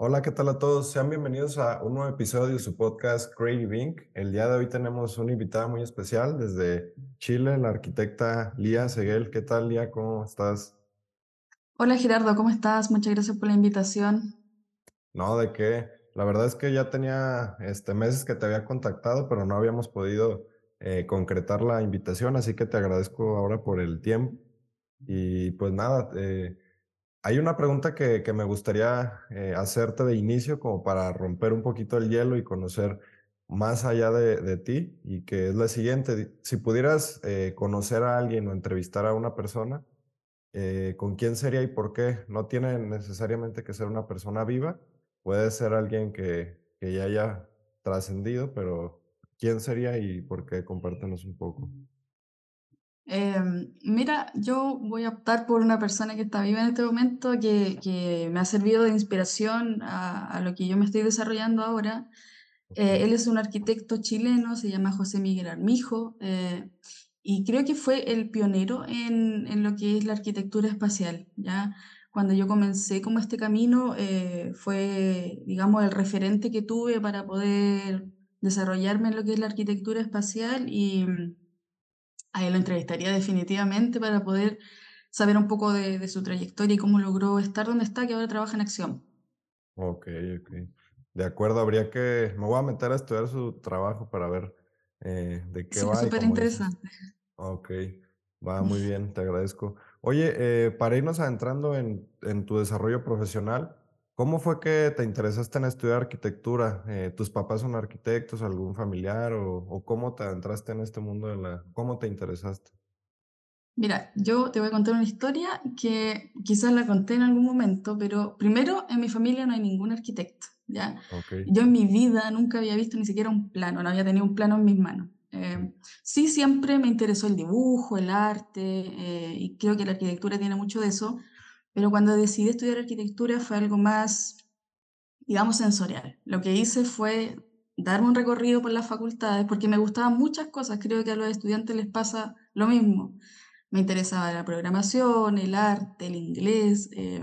Hola, ¿qué tal a todos? Sean bienvenidos a un nuevo episodio de su podcast Creative Inc. El día de hoy tenemos una invitada muy especial desde Chile, la arquitecta Lía Seguel. ¿Qué tal, Lía? ¿Cómo estás? Hola Gerardo, ¿cómo estás? Muchas gracias por la invitación. No, de qué. La verdad es que ya tenía este, meses que te había contactado, pero no habíamos podido eh, concretar la invitación, así que te agradezco ahora por el tiempo. Y pues nada, eh, Hay una pregunta que, que me gustaría eh, hacerte de inicio como para romper un poquito el hielo y conocer más allá de, de ti y que es la siguiente. Si pudieras eh, conocer a alguien o entrevistar a una persona, eh, ¿con quién sería y por qué? No tiene necesariamente que ser una persona viva, puede ser alguien que, que ya haya trascendido, pero ¿quién sería y por qué? Compártenos un poco. Em, mira, yo voy a optar por una persona que está viva en este momento, que, que me ha servido de inspiración a, a lo que yo me estoy desarrollando ahora. Eh, él es un arquitecto chileno, se llama José Miguel Armijo, eh, y creo que fue el pionero en, en lo que es la arquitectura espacial, ¿ya? Cuando yo comencé como este camino, eh, fue, digamos, el referente que tuve para poder desarrollarme en lo que es la arquitectura espacial y a él lo entrevistaría definitivamente para poder saber un poco de, de su trayectoria y cómo logró estar donde está, que ahora trabaja en acción. ok, ok. De acuerdo, habría que, me voy a meter a estudiar su trabajo para ver eh, de qué Sí, va súper dices. interesante. Ok, va muy bien, te agradezco. Oye, eh, para irnos adentrando en, en tu desarrollo profesional, ¿cómo fue que te interesaste en estudiar arquitectura? Eh, ¿tus papás son arquitectos, algún familiar o, o cómo te adentraste en este mundo de la, cómo te interesaste? Mira, yo te voy a contar una historia que quizás la conté en algún momento, pero primero en mi familia no hay ningún arquitecto, ¿ya? Ok, Yo en mi vida nunca había visto ni siquiera un plano, no había tenido un plano en mis manos. Eh, sí, siempre me interesó el dibujo, el arte, eh, y creo que la arquitectura tiene mucho de eso, pero cuando decidí estudiar arquitectura fue algo más digamos, sensorial. Lo que hice fue darme un recorrido por las facultades porque me gustaban muchas cosas. Creo que a los estudiantes les pasa lo mismo. Me interesaba la programación, el arte, el inglés, eh,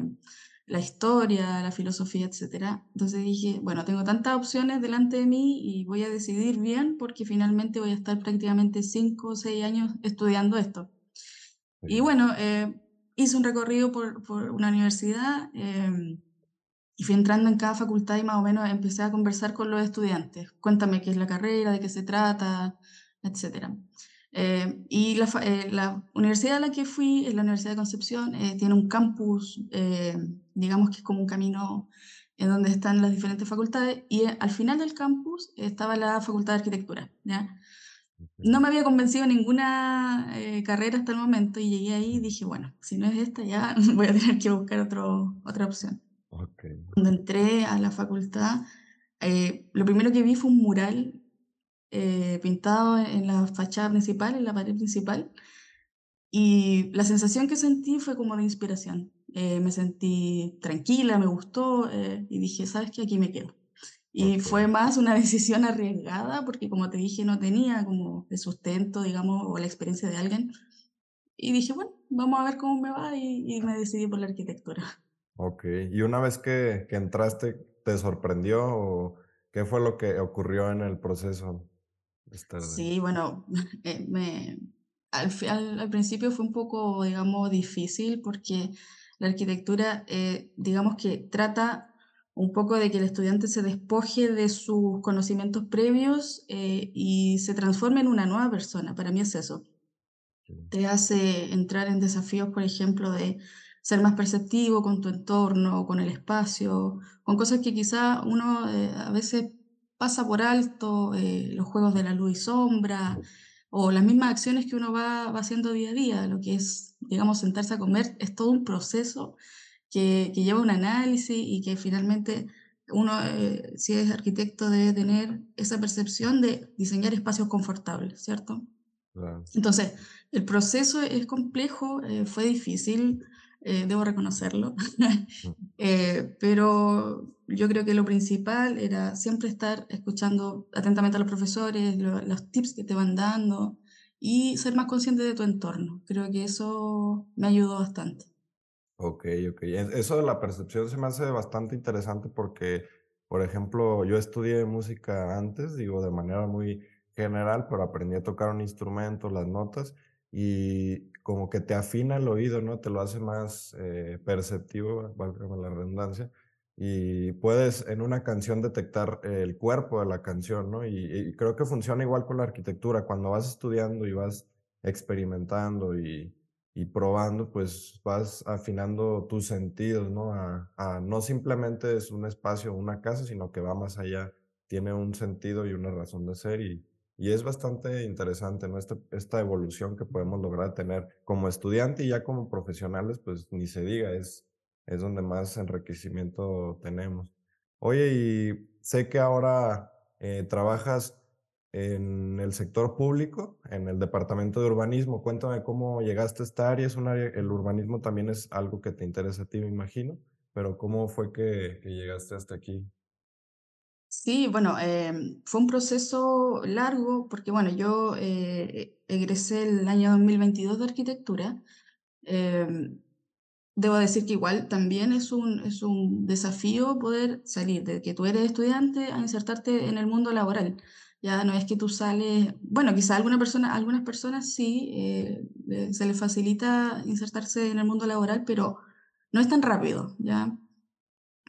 la historia, la filosofía, etcétera. Entonces dije, bueno, tengo tantas opciones delante de mí y voy a decidir bien porque finalmente voy a estar prácticamente cinco o seis años estudiando esto. Y bueno, eh, hice un recorrido por, por una universidad. eh, y fui entrando en cada facultad y más o menos empecé a conversar con los estudiantes. Cuéntame qué es la carrera, de qué se trata, etcétera. Eh, y la, eh, la universidad a la que fui, es la Universidad de Concepción, eh, tiene un campus, eh, digamos que es como un camino en donde están las diferentes facultades, y eh, al final del campus estaba la Facultad de Arquitectura, ¿ya? No me había convencido ninguna eh, carrera hasta el momento y llegué ahí y dije, bueno, si no es esta ya voy a tener que buscar otro, otra opción. ok, Cuando entré a la facultad, eh, lo primero que vi fue un mural eh, pintado en la fachada principal, en la pared principal, y la sensación que sentí fue como de inspiración. Eh, me sentí tranquila, me gustó eh, y dije, ¿sabes qué? Aquí me quedo. Y fue más una decisión arriesgada porque, como te dije, no tenía como el sustento, digamos, o la experiencia de alguien. Y dije, bueno, vamos a ver cómo me va y, y me decidí por la arquitectura. ok. Y una vez que, que entraste, ¿te sorprendió o qué fue lo que ocurrió en el proceso ahí? Sí, bueno, eh, me, al, al, al principio fue un poco, digamos, difícil porque la arquitectura, eh, digamos que trata un poco de que el estudiante se despoje de sus conocimientos previos eh, y se transforme en una nueva persona. Para mí es eso. Te hace entrar en desafíos, por ejemplo, de ser más perceptivo con tu entorno, con el espacio, con cosas que quizá uno eh, a veces pasa por alto, eh, los juegos de la luz y sombra, o las mismas acciones que uno va, va haciendo día a día, lo que es, digamos, sentarse a comer, es todo un proceso que, que lleva un análisis y que finalmente uno, eh, si es arquitecto, debe tener esa percepción de diseñar espacios confortables, ¿cierto? claro. Entonces, el proceso es complejo, eh, fue difícil, eh, debo reconocerlo, Mm, eh, pero yo creo que lo principal era siempre estar escuchando atentamente a los profesores, lo- los tips que te van dando y ser más consciente de tu entorno. Creo que eso me ayudó bastante. Okey. E eso de la percepción se me hace bastante interesante porque, por ejemplo, yo estudié música antes, digo, de manera muy general, pero aprendí a tocar un instrumento, las notas, y como que te afina el oído, ¿no? Te lo hace más, eh, perceptivo, válgame la redundancia, y puedes en una canción detectar el cuerpo de la canción, ¿no? Y y creo que funciona igual con la arquitectura. Cuando vas estudiando y vas experimentando y y probando, pues vas afinando tus sentidos, ¿no? A, no simplemente es un espacio una casa, sino que va más allá, tiene un sentido y una razón de ser y, y es bastante interesante, ¿no? Esta, esta evolución que podemos lograr tener como estudiante y ya como profesionales, pues ni se diga, es, es donde más enriquecimiento tenemos. Oye, y sé que ahora eh, trabajas en el sector público, en el departamento de urbanismo. Cuéntame cómo llegaste a esta área. Es un área, el urbanismo también es algo que te interesa a ti, me imagino, pero ¿cómo fue que, que llegaste hasta aquí? Sí, bueno, em, fue un proceso largo porque, bueno, yo eh, egresé el año 2022 de arquitectura. em, Debo decir que igual también es un, es un desafío poder salir de que tú eres estudiante a insertarte en el mundo laboral. Ya no es que tú sales, bueno, quizá alguna persona, algunas personas sí eh, se les facilita insertarse en el mundo laboral, pero no es tan rápido, ¿ya?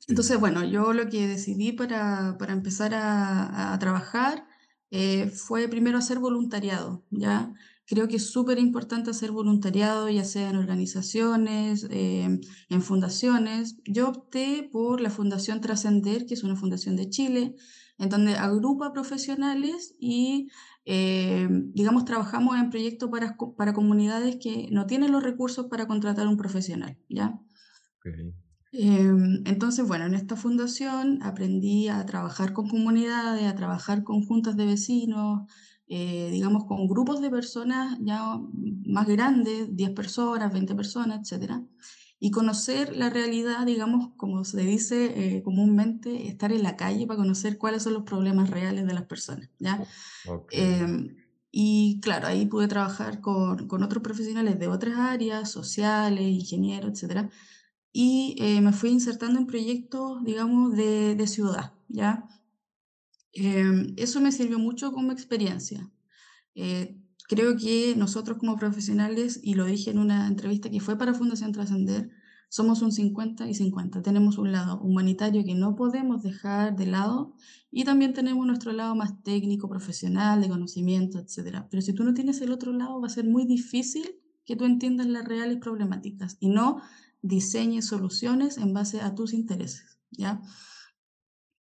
Entonces, bueno, yo lo que decidí para, para empezar a, a trabajar eh, fue primero hacer voluntariado, ¿ya? Creo que es súper importante hacer voluntariado, ya sea en organizaciones, eh, en fundaciones. Yo opté por la Fundación Trascender, que es una fundación de Chile, en donde agrupa profesionales y, eh, digamos, trabajamos en proyectos para, para comunidades que no tienen los recursos para contratar un profesional, ¿ya? Em, entonces, bueno, en esta fundación aprendí a trabajar con comunidades, a trabajar con juntas de vecinos, eh, digamos, con grupos de personas ya más grandes, 10 personas, 20 personas, etcétera, y conocer la realidad, digamos, como se dice eh, comúnmente, estar en la calle para conocer cuáles son los problemas reales de las personas, ¿ya? Em, y claro, ahí pude trabajar con, con otros profesionales de otras áreas, sociales, ingenieros, etcétera, y eh, me fui insertando en proyectos, digamos, de, de ciudad, ¿ya? Em, eso me sirvió mucho como experiencia. Eh, creo que nosotros como profesionales, y lo dije en una entrevista que fue para Fundación Trascender, somos un 50 y 50. Tenemos un lado humanitario que no podemos dejar de lado y también tenemos nuestro lado más técnico, profesional, de conocimiento, etcétera. Pero si tú no tienes el otro lado, va a ser muy difícil que tú entiendas las reales problemáticas y no diseñes soluciones en base a tus intereses, ¿ya?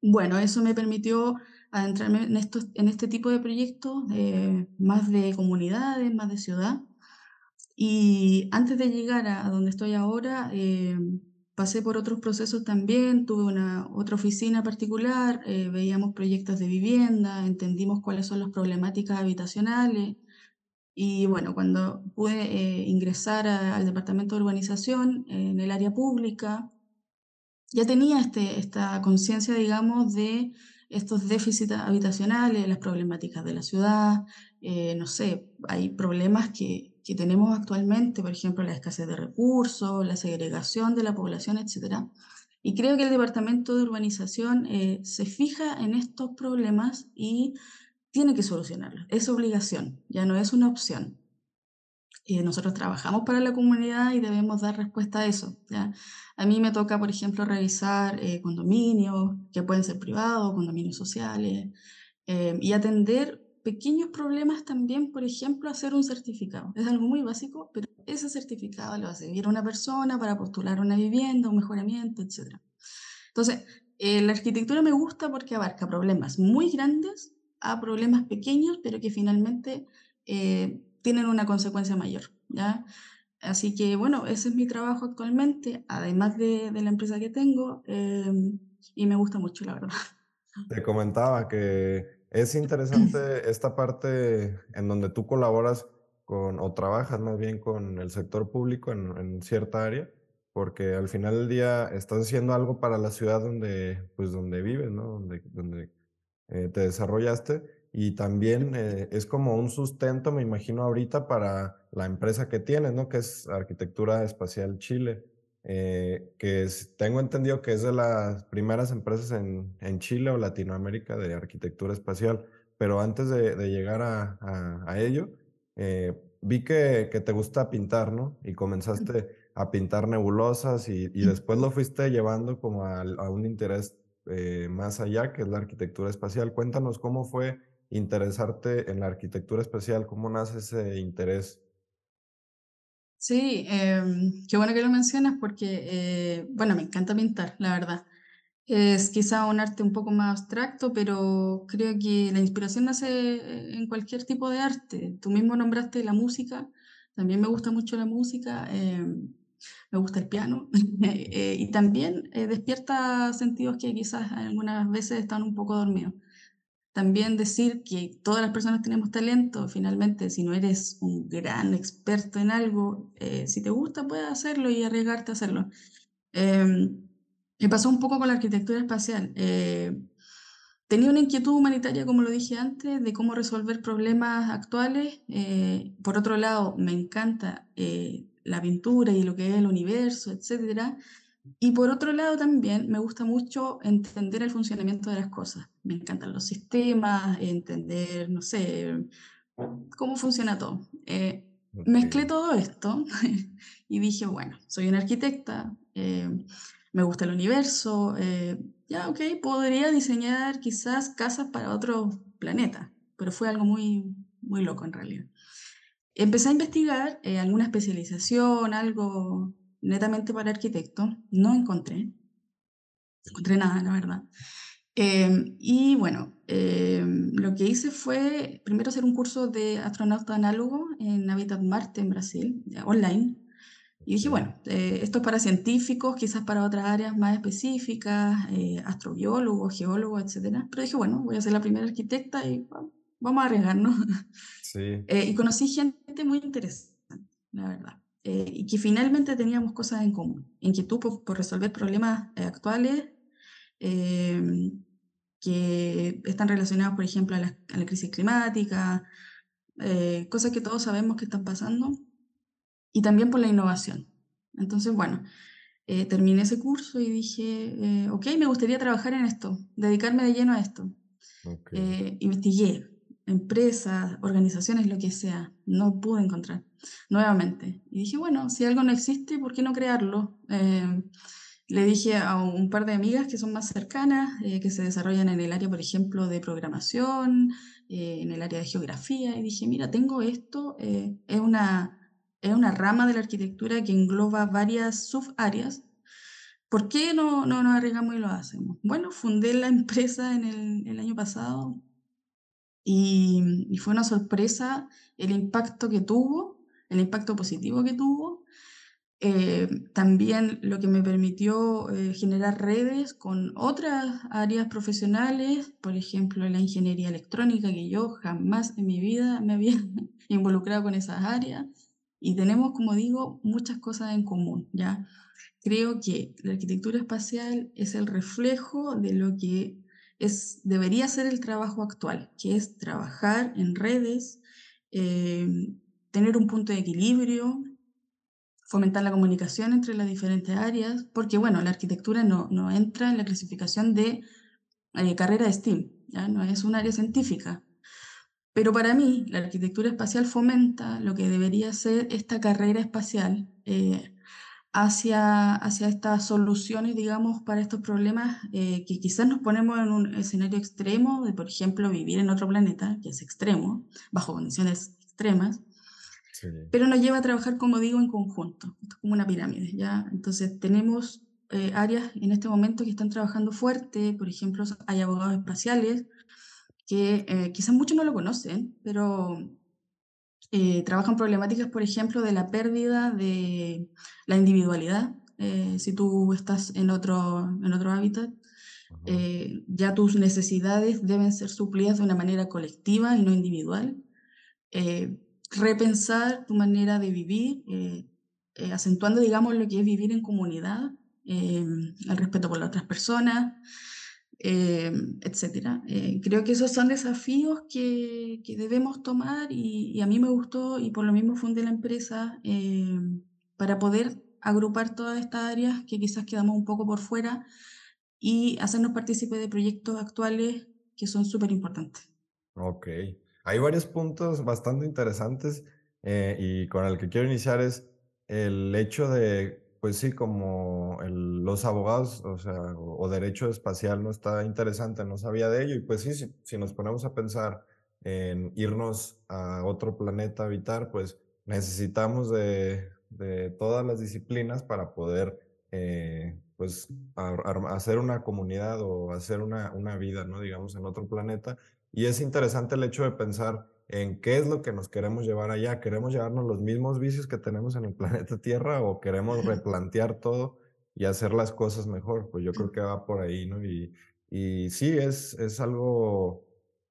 Bueno, eso me permitió adentrarme en estos, en este tipo de proyectos, eh, más de comunidades, más de ciudad. Y antes de llegar a, a donde estoy ahora, eh, pasé por otros procesos también, tuve una otra oficina particular, eh, veíamos proyectos de vivienda, entendimos cuáles son las problemáticas habitacionales. Y bueno, cuando pude eh, ingresar a- al departamento de urbanización en el área pública, ya tenía este, esta conciencia, digamos, de estos déficits habitacionales, las problemáticas de la ciudad, eh, no sé, hay problemas que, que tenemos actualmente, por ejemplo, la escasez de recursos, la segregación de la población, etcétera. Y creo que el Departamento de Urbanización eh, se fija en estos problemas y tiene que solucionarlos. Es obligación, ya no es una opción eh, nosotros trabajamos para la comunidad y debemos dar respuesta a eso, ¿ya? A mí me toca, por ejemplo, revisar eh, condominios, que pueden ser privados, condominios sociales, eh, y atender pequeños problemas también, por ejemplo, hacer un certificado. Es algo muy básico, pero ese certificado le va a servir a una persona para postular una vivienda, un mejoramiento, etc. Entonces, eh, la arquitectura me gusta porque abarca problemas muy grandes a problemas pequeños, pero que finalmente eh, tienen una consecuencia mayor, ¿ya? Así que, bueno, ese es mi trabajo actualmente, además de, de la empresa que tengo, em, y me gusta mucho, la verdad. Te comentaba que es interesante esta parte en donde tú colaboras con, o trabajas más bien con el sector público en, en cierta área, porque al final del día estás haciendo algo para la ciudad donde, pues, donde vives, ¿no? Donde, donde eh, te desarrollaste y también eh, es como un sustento, me imagino ahorita, para la empresa que tienes, ¿no? Que es Arquitectura Espacial Chile. eh, que tengo entendido que es de las primeras empresas en, en Chile o Latinoamérica de arquitectura espacial. Pero antes de, de llegar a, a, a ello, eh, vi que, que, te gusta pintar, ¿no? Y comenzaste a pintar nebulosas y, y después lo fuiste llevando como a, a un interés eh, más allá, que es la arquitectura espacial. Cuéntanos cómo fue interesarte en la arquitectura espacial, cómo nace ese interés. Sí, em, qué bueno que lo mencionas porque, eh, bueno, me encanta pintar, la verdad. Es quizá un arte un poco más abstracto, pero creo que la inspiración nace eh, en cualquier tipo de arte. Tú mismo nombraste la música, también me gusta mucho la música, em, me gusta el piano eh, y también despierta sentidos que quizás algunas veces están un poco dormidos también decir que todas las personas tenemos talento, finalmente, si no eres un gran experto en algo, eh, si te gusta, puedes hacerlo y arriesgarte a hacerlo. Eh, me pasó un poco con la arquitectura espacial. Eh, tenía una inquietud humanitaria, como lo dije antes, de cómo resolver problemas actuales. Eh, por otro lado, me encanta la pintura y lo que es el universo, etcétera. Y por otro lado también me gusta mucho entender el funcionamiento de las cosas. Me encantan los sistemas, entender, no sé, cómo funciona todo. Eh, Mezclé todo esto y dije, bueno, soy una arquitecta, eh, me gusta el universo, eh, ya, ok, podría diseñar quizás casas para otro planeta, pero fue algo muy, muy loco en realidad. Empecé a investigar eh, alguna especialización, algo netamente para arquitecto, no encontré, encontré nada, la verdad. Em, y bueno, em, lo que hice fue primero hacer un curso de astronauta análogo en Habitat Marte, en Brasil, online. Y dije, bueno, eh, esto es para científicos, quizás para otras áreas más específicas, eh, astrobiólogos, geólogos, etc. Pero dije, bueno, voy a ser la primera arquitecta y vamos a arriesgarnos. Sí. Eh, y conocí gente muy interesante, la verdad. Eh, y que finalmente teníamos cosas en común, inquietud por, por resolver problemas eh, actuales eh, que están relacionados, por ejemplo, a la, a la crisis climática, cosas que todos sabemos que están pasando, y también por la innovación. Entonces, bueno, terminé ese curso y dije, ok, me gustaría trabajar en esto, dedicarme de lleno a esto. Okay. investigué, empresas, organizaciones, lo que sea, no pude encontrar nuevamente. Y dije, bueno, si algo no existe, ¿por qué no crearlo? Eh, le dije a un par de amigas que son más cercanas, eh, que se desarrollan en el área, por ejemplo, de programación, eh, en el área de geografía, y dije, mira, tengo esto, es, una, es una rama de la arquitectura que engloba varias subáreas. ¿Por qué no, no nos arriesgamos y lo hacemos? Bueno, fundé la empresa en el, el año pasado, y, fue una sorpresa el impacto que tuvo, el impacto positivo que tuvo. Eh, también lo que me permitió eh, generar redes con otras áreas profesionales, por ejemplo, la ingeniería electrónica, que yo jamás en mi vida me había involucrado con esas áreas. Y tenemos, como digo, muchas cosas en común, ¿ya? Creo que la arquitectura espacial es el reflejo de lo que es, debería ser el trabajo actual, que es trabajar en redes, eh, tener un punto de equilibrio, fomentar la comunicación entre las diferentes áreas, porque bueno, la arquitectura no, no entra en la clasificación de eh, carrera de STEAM, ¿ya? no es un área científica. Pero para mí, la arquitectura espacial fomenta lo que debería ser esta carrera espacial, eh, hacia, hacia estas soluciones, digamos, para estos problemas eh, que quizás nos ponemos en un escenario extremo de, por ejemplo, vivir en otro planeta, que es extremo, bajo condiciones extremas, pero nos lleva a trabajar, como digo, en conjunto, como una pirámide, ¿ya? Entonces, tenemos eh, áreas en este momento que están trabajando fuerte, por ejemplo, hay abogados espaciales, que eh, quizás muchos no lo conocen, pero eh, trabajan problemáticas, por ejemplo, de la pérdida de la individualidad. Eh, si tú estás en otro, en otro hábitat, eh, ya tus necesidades deben ser suplidas de una manera colectiva y no individual. Repensar tu manera de vivir, acentuando, digamos, lo que es vivir en comunidad, el respeto por las otras personas, eh, etcétera. Eh, creo que esos son desafíos que, que debemos tomar y, a mí me gustó y por lo mismo fundé la empresa eh, para poder agrupar todas estas áreas que quizás quedamos un poco por fuera y hacernos partícipe de proyectos actuales que son súper importantes. Ok, hay varios puntos bastante interesantes eh, y con el que quiero iniciar es el hecho de, pues sí, como los abogados, o derecho espacial no está interesante, no sabía de ello y pues sí, si, nos ponemos a pensar en irnos a otro planeta a habitar, pues necesitamos de, todas las disciplinas para poder, eh, pues, hacer una comunidad o hacer una, una vida, ¿no? Digamos, en otro planeta. Y es interesante el hecho de pensar en qué es lo que nos queremos llevar allá. ¿Queremos llevarnos los mismos vicios que tenemos en el planeta Tierra o queremos replantear todo y hacer las cosas mejor? Pues yo creo que va por ahí, ¿no? Y, y sí, es, es algo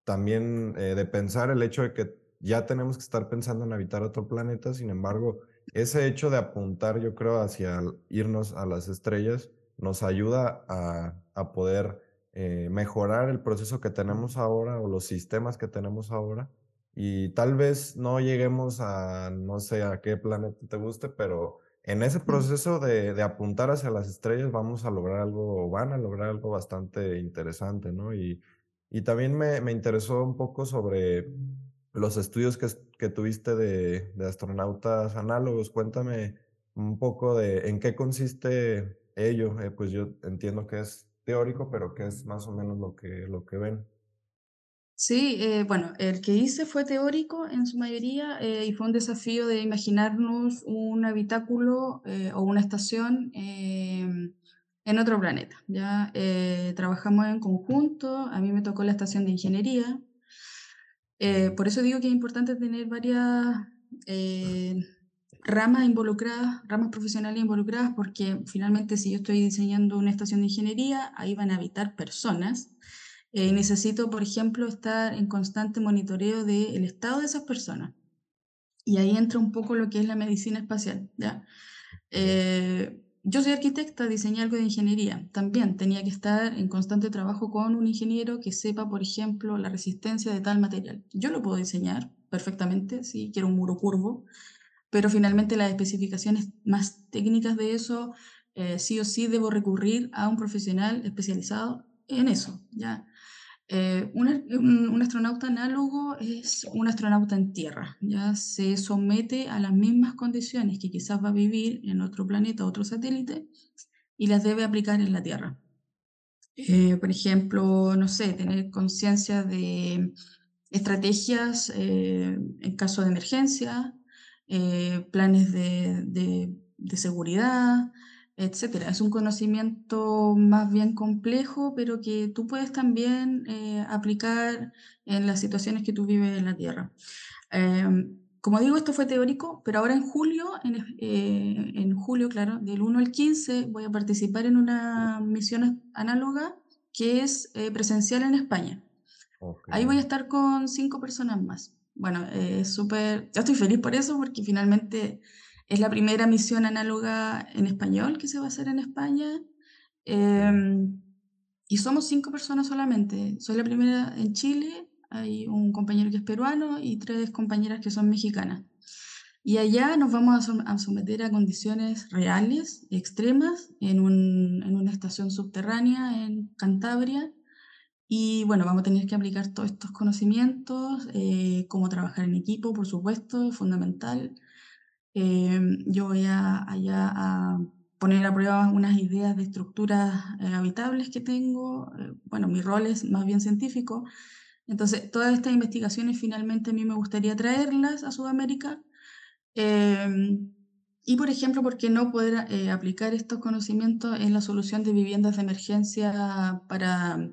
también eh, de pensar el hecho de que ya tenemos que estar pensando en habitar otro planeta, sin embargo, ese hecho de apuntar, yo creo, hacia irnos a las estrellas nos ayuda a, a poder eh, mejorar el proceso que tenemos ahora o los sistemas que tenemos ahora y tal vez no lleguemos a, no sé a qué planeta te guste, pero en ese proceso de, de apuntar hacia las estrellas vamos a lograr algo, van a lograr algo bastante interesante, ¿no? Y, y también me, me interesó un poco sobre los estudios que, que tuviste de, de astronautas análogos. Cuéntame un poco de en qué consiste ello. Eh, pues yo entiendo que es teórico, pero que es más o menos lo que, lo que ven. Sí, eh, bueno, el que hice fue teórico en su mayoría eh, y fue un desafío de imaginarnos un habitáculo eh, o una estación em, en otro planeta. Ya trabajamos en conjunto, a mí me tocó la estación de ingeniería, por eso digo que es importante tener varias ramas involucradas, ramas profesionales involucradas, porque finalmente si yo estoy diseñando una estación de ingeniería, ahí van a habitar personas. eh, necesito, por ejemplo, estar en constante monitoreo del estado de esas personas. Y ahí entra un poco lo que es la medicina espacial, ¿ya? Eh, yo soy arquitecta, diseñé algo de ingeniería. También tenía que estar en constante trabajo con un ingeniero que sepa, por ejemplo, la resistencia de tal material. Yo lo puedo diseñar perfectamente, si quiero un muro curvo, pero finalmente las especificaciones más técnicas de eso, eh, sí o sí debo recurrir a un profesional especializado en eso, ¿ya? Eh, un, un astronauta análogo es un astronauta en tierra, ya se somete a las mismas condiciones que quizás va a vivir en otro planeta, otro satélite, y las debe aplicar en la Tierra. Eh, por ejemplo, no sé, tener conciencia de estrategias eh, en caso de emergencia, eh, planes de, de- de seguridad, etcétera. Es un conocimiento más bien complejo, pero que tú puedes también eh, aplicar en las situaciones que tú vives en la Tierra. Em, como digo, esto fue teórico, pero ahora en julio, en, eh, en julio, claro, del 1 al 15, voy a participar en una misión análoga que es eh, presencial en España. Ahí voy a estar con cinco personas más. Bueno, eh, es súper, yo estoy feliz por eso, porque finalmente es la primera misión análoga en español que se va a hacer en España. Em, y somos cinco personas solamente. Soy la primera en Chile, hay un compañero que es peruano y tres compañeras que son mexicanas. Y allá nos vamos a someter a condiciones reales, extremas, en, un- en una estación subterránea en Cantabria y bueno, vamos a tener que aplicar todos estos conocimientos, eh, cómo trabajar en equipo, por supuesto, es fundamental. Eh, yo voy a, allá a poner a prueba unas ideas de estructuras eh, habitables que tengo. eh, bueno, mi rol es más bien científico. Entonces, todas estas investigaciones finalmente a mí me gustaría traerlas a Sudamérica. eh, y, por ejemplo, ¿por qué no poder eh, aplicar estos conocimientos en la solución de viviendas de emergencia para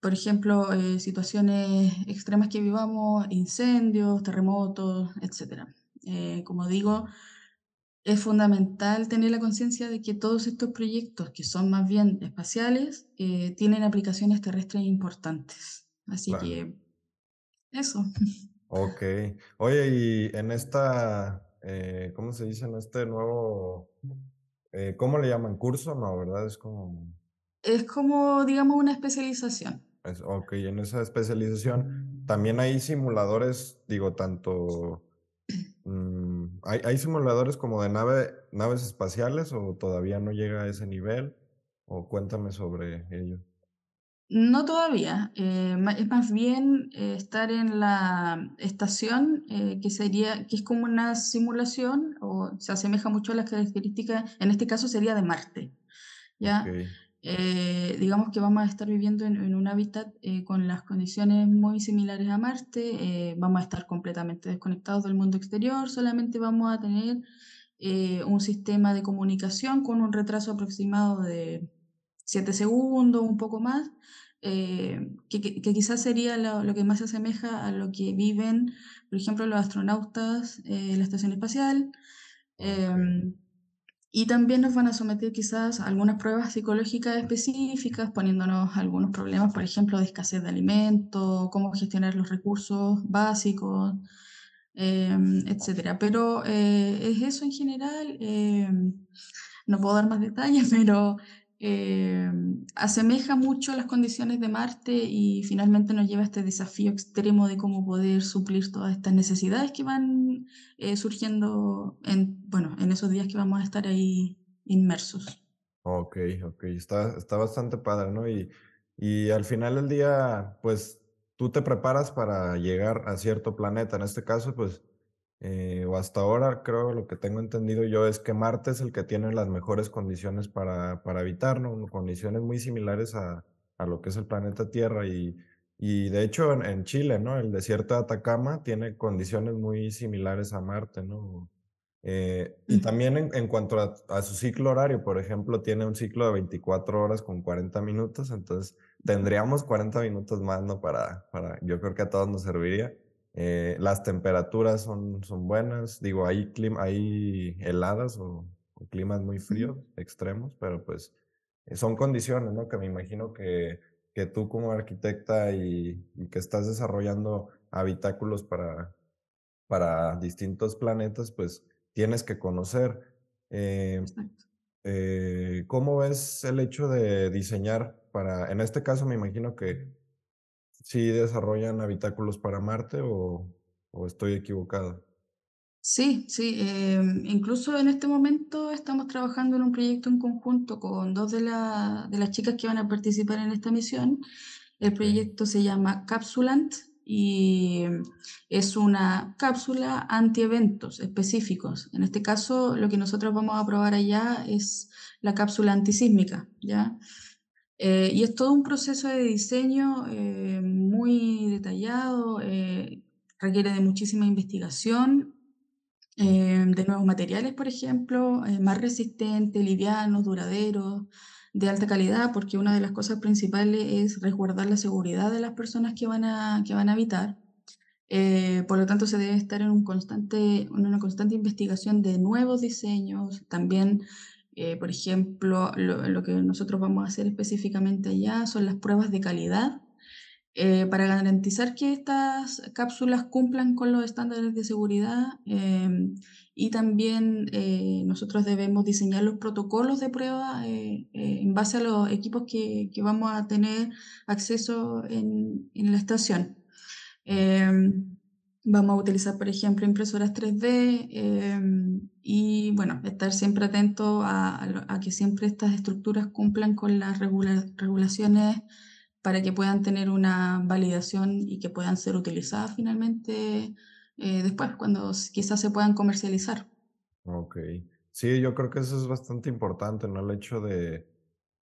por ejemplo, eh, situaciones extremas que vivamos, incendios, terremotos, etcétera. Eh, como digo, es fundamental tener la conciencia de que todos estos proyectos, que son más bien espaciales, eh, tienen aplicaciones terrestres importantes. Así Claro. que eso. Ok. Oye, y en esta, eh, ¿cómo se dice? En este nuevo, eh, ¿cómo le llaman? Curso, no, ¿verdad? Es como, Es como, digamos, una especialización. Es, ok, en esa especialización también hay simuladores, digo, tanto mm, ¿hay, hay simuladores como de nave, naves espaciales o todavía no llega a ese nivel? O cuéntame sobre ello. No todavía, eh, es más bien eh, estar en la estación, eh, que sería, que es como una simulación o se asemeja mucho a las características, en este caso sería de Marte, ¿ya? Eh, digamos que vamos a estar viviendo en, en un hábitat eh, con las condiciones muy similares a Marte, eh, vamos a estar completamente desconectados del mundo exterior, solamente vamos a tener eh, un sistema de comunicación con un retraso aproximado de 7 segundos, un poco más, eh, que, que- que quizás sería lo, lo que más se asemeja a lo que viven, por ejemplo, los astronautas eh, en la estación espacial. ok. Y también nos van a someter quizás a algunas pruebas psicológicas específicas, poniéndonos algunos problemas, por ejemplo, de escasez de alimentos, cómo gestionar los recursos básicos, em, etcétera. Pero eh, es eso en general. em, no puedo dar más detalles, pero em, asemeja mucho las condiciones de Marte y finalmente nos lleva a este desafío extremo de cómo poder suplir todas estas necesidades que van eh, surgiendo en, bueno, en esos días que vamos a estar ahí inmersos. Ok, ok, está, está bastante padre, ¿no? Y, y al final del día, pues tú te preparas para llegar a cierto planeta. En este caso, pues, eh, o hasta ahora creo lo que tengo entendido yo es que Marte es el que tiene las mejores condiciones para, para habitar, ¿no? Condiciones muy similares a, a lo que es el planeta Tierra. Y, y de hecho en, en Chile, ¿no? El desierto de Atacama tiene condiciones muy similares a Marte, ¿no? Eh, y también en, en cuanto a, a su ciclo horario, por ejemplo, tiene un ciclo de 24 horas con 40 minutos, entonces tendríamos 40 minutos más, ¿no? Para, para, yo creo que a todos nos serviría. Eh, las temperaturas son, son buenas, digo, hay, clima, hay heladas o, o climas muy fríos, extremos, pero pues eh, son condiciones, ¿no? Que me imagino que, que tú como arquitecta y, y que estás desarrollando habitáculos para, para distintos planetas, pues tienes que conocer. Eh, eh, ¿cómo ves el hecho de diseñar para, en este caso me imagino que sí desarrollan habitáculos para Marte o, o estoy equivocado? Sí, sí, em, incluso en este momento estamos trabajando en un proyecto en conjunto con dos de, la- de las chicas que van a participar en esta misión. El proyecto se llama Capsulant y es una cápsula anti-eventos específicos. En este caso, lo que nosotros vamos a probar allá es la cápsula antisísmica, ¿ya? Eh, y es todo un proceso de diseño eh, muy detallado, eh, requiere de muchísima investigación eh, de nuevos materiales, por ejemplo, más resistentes, livianos, duraderos, de alta calidad, porque una de las cosas principales es resguardar la seguridad de las personas que van a, que van a habitar. Por lo tanto, se debe estar en, un constante, en una constante investigación de nuevos diseños. También, eh, por ejemplo, lo, lo que nosotros vamos a hacer específicamente allá son las pruebas de calidad eh, para garantizar que estas cápsulas cumplan con los estándares de seguridad em, y también eh, nosotros debemos diseñar los protocolos de prueba eh, eh, en base a los equipos que, que vamos a tener acceso en, en la estación. Vamos a utilizar, por ejemplo, impresoras 3D em, y, bueno, estar siempre atento a, a que siempre estas estructuras cumplan con las regula- regulaciones para que puedan tener una validación y que puedan ser utilizadas finalmente eh, después, cuando quizás se puedan comercializar. ok. Sí, yo creo que eso es bastante importante, ¿no? El hecho de,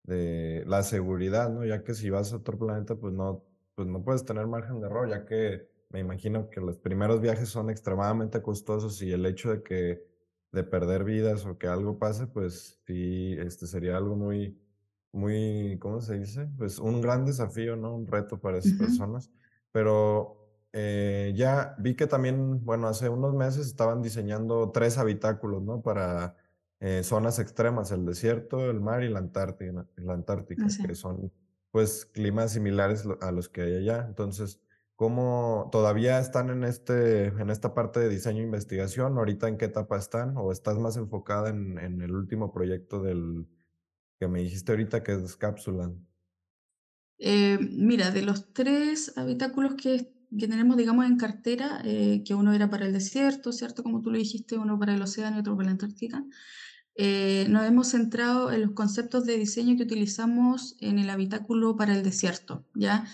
de la seguridad, ¿no? Ya que si vas a otro planeta, pues no, pues no puedes tener margen de error, ya que me imagino que los primeros viajes son extremadamente costosos y el hecho de que de perder vidas o que algo pase, pues sí, este sería algo muy, muy, ¿cómo se dice? Pues un gran desafío, ¿no? Un reto para esas Ujú, personas. Pero eh, ya vi que también, bueno, hace unos meses estaban diseñando tres habitáculos, ¿no? Para eh, zonas extremas, el desierto, el mar y la Antártida, la Antártica, que son pues climas similares a los que hay allá. Entonces, ¿cómo todavía están en este, en esta parte de diseño e investigación? ¿Ahorita en qué etapa están? ¿O estás más enfocada en, en el último proyecto del que me dijiste ahorita que es cápsula? Eh, mira, de los tres habitáculos que que tenemos, digamos, en cartera, eh, que uno era para el desierto, ¿cierto? Como tú lo dijiste, uno para el océano y otro para la Antártica. Eh, nos hemos centrado en los conceptos de diseño que utilizamos en el habitáculo para el desierto, ¿ya?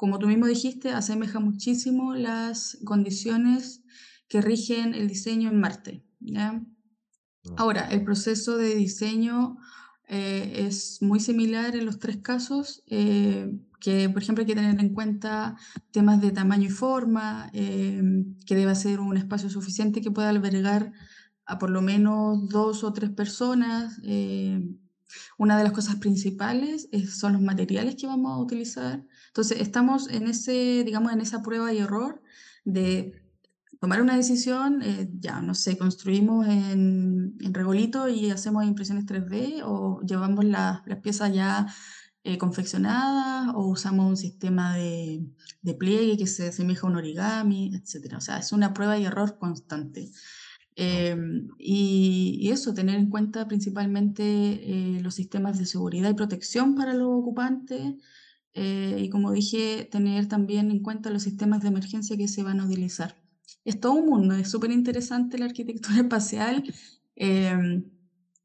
Como tú mismo dijiste, asemeja muchísimo las condiciones que rigen el diseño en Marte, ¿ya? Ahora, el proceso de diseño eh, es muy similar en los tres casos, eh, que por ejemplo hay que tener en cuenta temas de tamaño y forma, eh, que debe ser un espacio suficiente que pueda albergar a por lo menos dos o tres personas. una de las cosas principales son los materiales que vamos a utilizar. Entonces, estamos en ese, digamos, en esa prueba y error de tomar una decisión, eh, ya, no sé, construimos en, en, regolito y hacemos impresiones 3D o llevamos las piezas ya eh, confeccionadas o usamos un sistema de, de, pliegue que se asemeja a un origami, etc. O sea, es una prueba y error constante. Em, y, y, eso, tener en cuenta principalmente eh, los sistemas de seguridad y protección para los ocupantes. Y como dije, tener también en cuenta los sistemas de emergencia que se van a utilizar es todo un mundo, es súper interesante la arquitectura espacial. Em,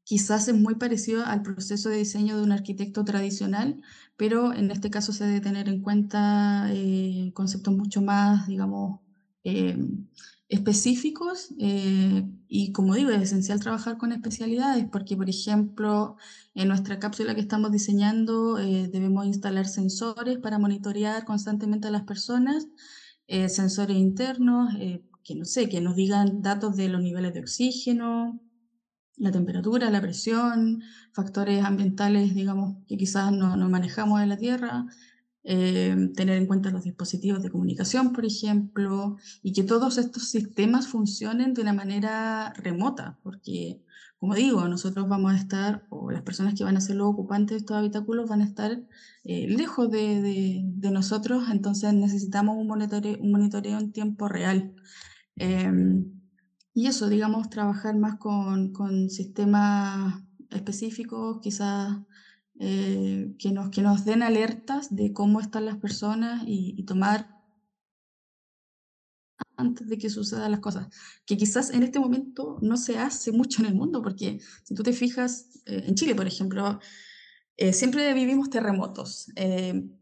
quizás es muy parecido al proceso de diseño de un arquitecto tradicional, pero en este caso se debe tener en cuenta eh, conceptos mucho más, digamos, em, específicos eh, y como digo, es esencial trabajar con especialidades porque, por ejemplo, en nuestra cápsula que estamos diseñando eh, debemos instalar sensores para monitorear constantemente a las personas eh, sensores internos, que no sé, que nos digan datos de los niveles de oxígeno, la temperatura, la presión, factores ambientales, digamos, que quizás no, no manejamos en la Tierra, eh, tener en cuenta los dispositivos de comunicación, por ejemplo, y que todos estos sistemas funcionen de una manera remota, porque como digo, nosotros vamos a estar, o las personas que van a ser los ocupantes de estos habitáculos van a estar eh, lejos de, de, nosotros, entonces necesitamos un monitoreo, un monitoreo en tiempo real. Em, y eso, digamos, trabajar más con, con sistemas específicos, quizás eh, que, nos, que nos den alertas de cómo están las personas y, y tomar antes de que sucedan las cosas, que quizás en este momento no se hace mucho en el mundo, porque si tú te fijas, eh, en Chile, por ejemplo, eh, siempre vivimos terremotos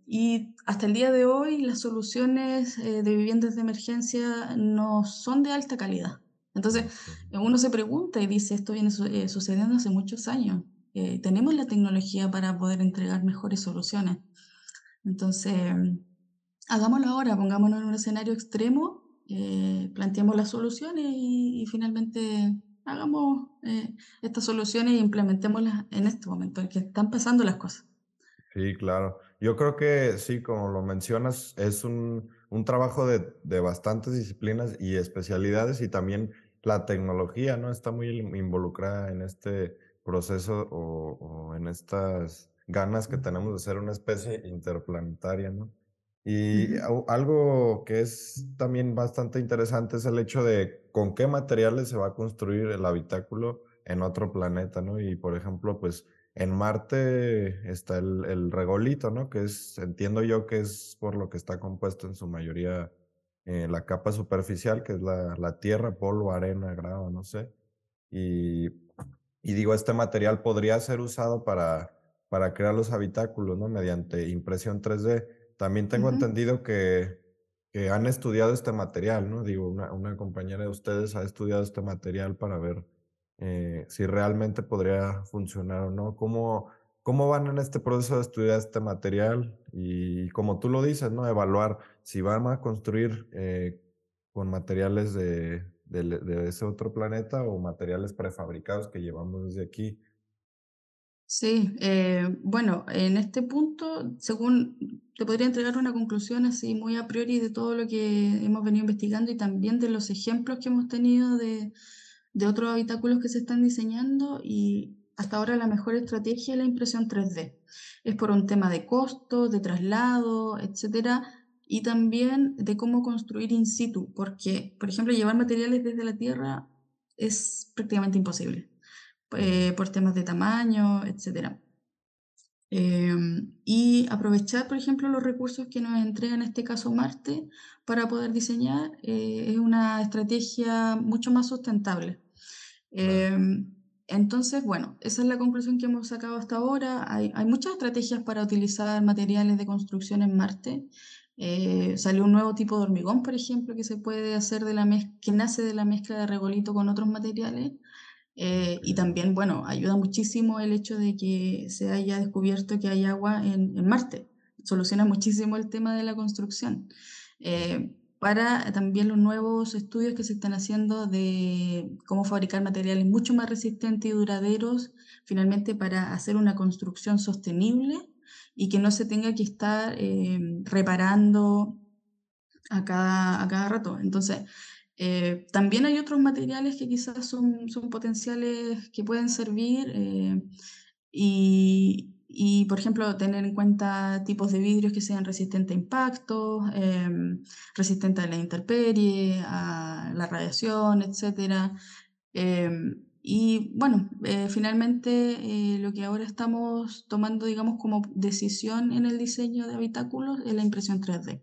y hasta el día de hoy las soluciones de viviendas de emergencia no son de alta calidad. Entonces, uno se pregunta y dice, esto viene sucediendo hace muchos años. Tenemos la tecnología para poder entregar mejores soluciones. Entonces, hagámoslo ahora, pongámonos en un escenario extremo eh, planteemos las soluciones y, finalmente hagamos eh, estas soluciones e implementémoslas en este momento en que están pasando las cosas. Sí, claro. Yo creo que sí, como lo mencionas, es un, un trabajo de, de, bastantes disciplinas y especialidades y también la tecnología, ¿no? Está muy involucrada en este proceso o, o en estas ganas que tenemos de ser una especie interplanetaria, ¿no? Y algo que es también bastante interesante es el hecho de con qué materiales se va a construir el habitáculo en otro planeta, ¿no? Y por ejemplo, pues en Marte está el, regolito, ¿no? Que es, entiendo yo que es por lo que está compuesto en su mayoría eh, la capa superficial, que es la, la, tierra, polvo, arena, grava, no sé. Y, y digo, este material podría ser usado para, para crear los habitáculos, ¿no? Mediante impresión 3D también tengo entendido que, que, han estudiado este material, ¿no? Digo, una, una, compañera de ustedes ha estudiado este material para ver eh, si realmente podría funcionar o no. ¿Cómo, ¿Cómo van en este proceso de estudiar este material? Y como tú lo dices, ¿no? Evaluar si van a construir eh, con materiales de, de, ese otro planeta o materiales prefabricados que llevamos desde aquí. Sí, eh, bueno, en este punto, según te podría entregar una conclusión así muy a priori de todo lo que hemos venido investigando y también de los ejemplos que hemos tenido de, de otros habitáculos que se están diseñando y hasta ahora la mejor estrategia es la impresión 3D. Es por un tema de costo, de traslado, etcétera, y también de cómo construir in situ, porque, por ejemplo, llevar materiales desde la Tierra es prácticamente imposible. Eh, por temas de tamaño, etc. Em, y aprovechar, por ejemplo, los recursos que nos entrega en este caso Marte para poder diseñar eh, es una estrategia mucho más sustentable. Em, entonces, bueno, esa es la conclusión que hemos sacado hasta ahora. Hay, hay muchas estrategias para utilizar materiales de construcción en Marte. Eh, salió un nuevo tipo de hormigón, por ejemplo, que se puede hacer de la que nace de la mezcla de regolito con otros materiales. Eh, y también, bueno, ayuda muchísimo el hecho de que se haya descubierto que hay agua en, Marte. Soluciona muchísimo el tema de la construcción. Eh, para también los nuevos estudios que se están haciendo de cómo fabricar materiales mucho más resistentes y duraderos, finalmente para hacer una construcción sostenible y que no se tenga que estar eh, reparando a cada, a cada rato. Entonces, eh, también hay otros materiales que quizás son, son potenciales que pueden servir eh, y, y, por ejemplo, tener en cuenta tipos de vidrios que sean resistentes a impactos, em, resistentes a la intemperie, a la radiación, etc. Y bueno, eh, finalmente lo que ahora estamos tomando, digamos, como decisión en el diseño de habitáculos es la impresión 3D.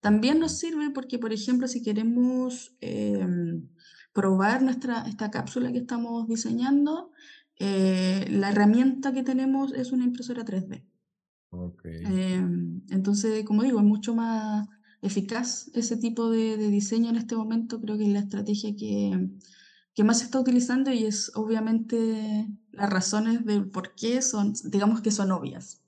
También nos sirve porque, por ejemplo, si queremos em, probar nuestra, esta cápsula que estamos diseñando, eh, la herramienta que tenemos es una impresora 3D. Em, entonces, como digo, es mucho más eficaz ese tipo de, diseño en este momento. Creo que es la estrategia que, que más se está utilizando y es obviamente las razones de por qué son, digamos que son obvias.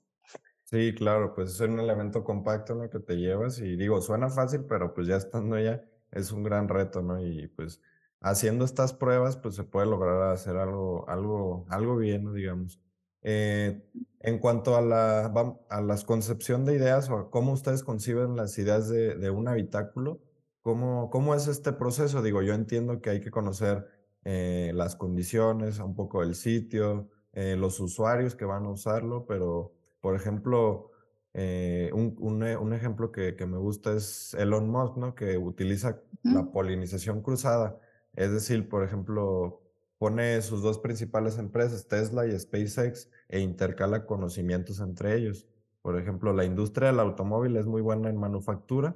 Sí, claro, pues es un elemento compacto, ¿no? Que te llevas y digo, suena fácil, pero pues ya estando allá es un gran reto, ¿no? Y pues haciendo estas pruebas, pues se puede lograr hacer algo, algo, algo bien, ¿no? digamos. Eh, en cuanto a la, a las concepción de ideas o a cómo ustedes conciben las ideas de, de un habitáculo, ¿cómo, ¿cómo es este proceso? Digo, yo entiendo que hay que conocer eh, las condiciones, un poco el sitio, eh, los usuarios que van a usarlo, pero por ejemplo, eh, un, un, ejemplo que, que, me gusta es Elon Musk, ¿no? Que utiliza la polinización cruzada. Es decir, por ejemplo, pone sus dos principales empresas, Tesla y SpaceX, e intercala conocimientos entre ellos. Por ejemplo, la industria del automóvil es muy buena en manufactura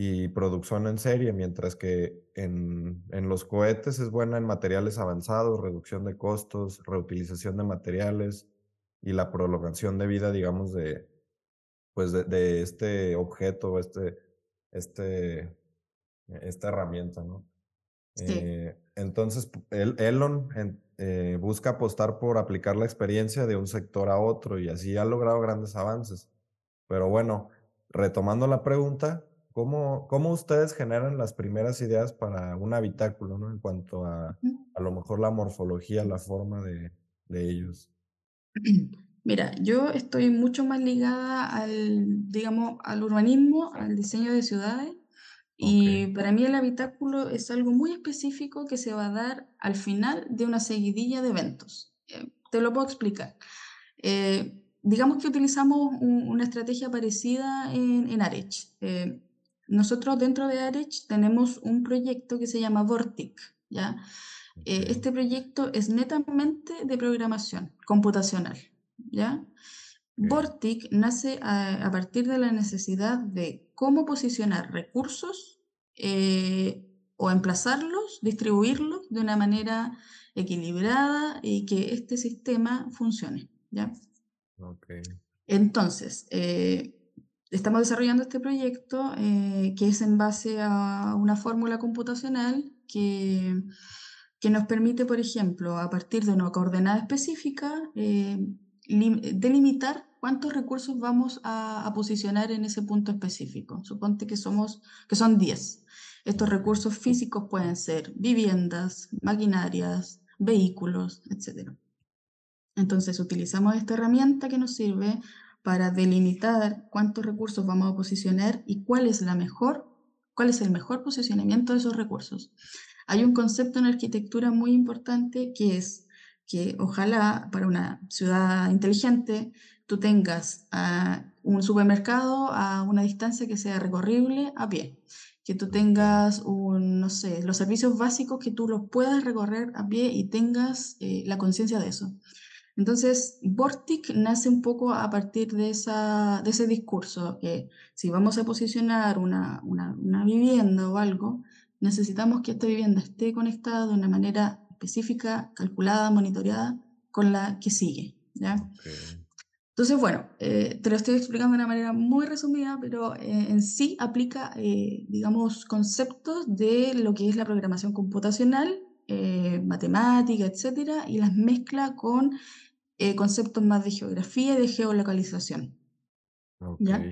y producción en serie, mientras que en, en los cohetes es buena en materiales avanzados, reducción de costos, reutilización de materiales, y la prolongación de vida, digamos, de, pues de, este objeto, este, este, esta herramienta, ¿no? Eh, entonces, Elon eh, busca apostar por aplicar la experiencia de un sector a otro y así ha logrado grandes avances. Pero bueno, retomando la pregunta, ¿cómo, cómo ustedes generan las primeras ideas para un habitáculo, ¿no? En cuanto a a lo mejor la morfología, la forma de, de ellos. Mira, yo estoy mucho más ligada al, digamos, al urbanismo, al diseño de ciudades, y para mí el habitáculo es algo muy específico que se va a dar al final de una seguidilla de eventos. Eh, te lo puedo explicar. Eh, digamos que utilizamos una estrategia parecida en, en Arech. Eh, nosotros dentro de Arech tenemos un proyecto que se llama Vortic, ¿ya? Eh, este proyecto es netamente de programación computacional. ¿ya? Vortic nace a, partir de la necesidad de cómo posicionar recursos eh, o emplazarlos, distribuirlos de una manera equilibrada y que este sistema funcione. ¿ya? Entonces, eh, estamos desarrollando este proyecto que es en base a una fórmula computacional que que nos permite, por ejemplo, a partir de una coordenada específica, eh, delimitar cuántos recursos vamos a, posicionar en ese punto específico. Suponte que, somos, que son 10. Estos recursos físicos pueden ser viviendas, maquinarias, vehículos, etc. Entonces utilizamos esta herramienta que nos sirve para delimitar cuántos recursos vamos a posicionar y cuál es la mejor, cuál es el mejor posicionamiento de esos recursos. Hay un concepto en arquitectura muy importante que es que ojalá para una ciudad inteligente tú tengas un supermercado a una distancia que sea recorrible a pie, que tú tengas los servicios básicos que tú los puedas recorrer a pie y tengas eh, la conciencia de eso. Entonces, Vortic nace un poco a partir de, esa, de ese discurso, que si vamos a posicionar una, una, una vivienda o algo, necesitamos que esta vivienda esté conectada de una manera específica, calculada, monitoreada con la que sigue. ¿ya? Entonces, bueno, eh, te lo estoy explicando de una manera muy resumida, pero eh, en sí aplica, eh, digamos, conceptos de lo que es la programación computacional, matemática, etcétera, y las mezcla con conceptos más de geografía y de geolocalización. ¿ya?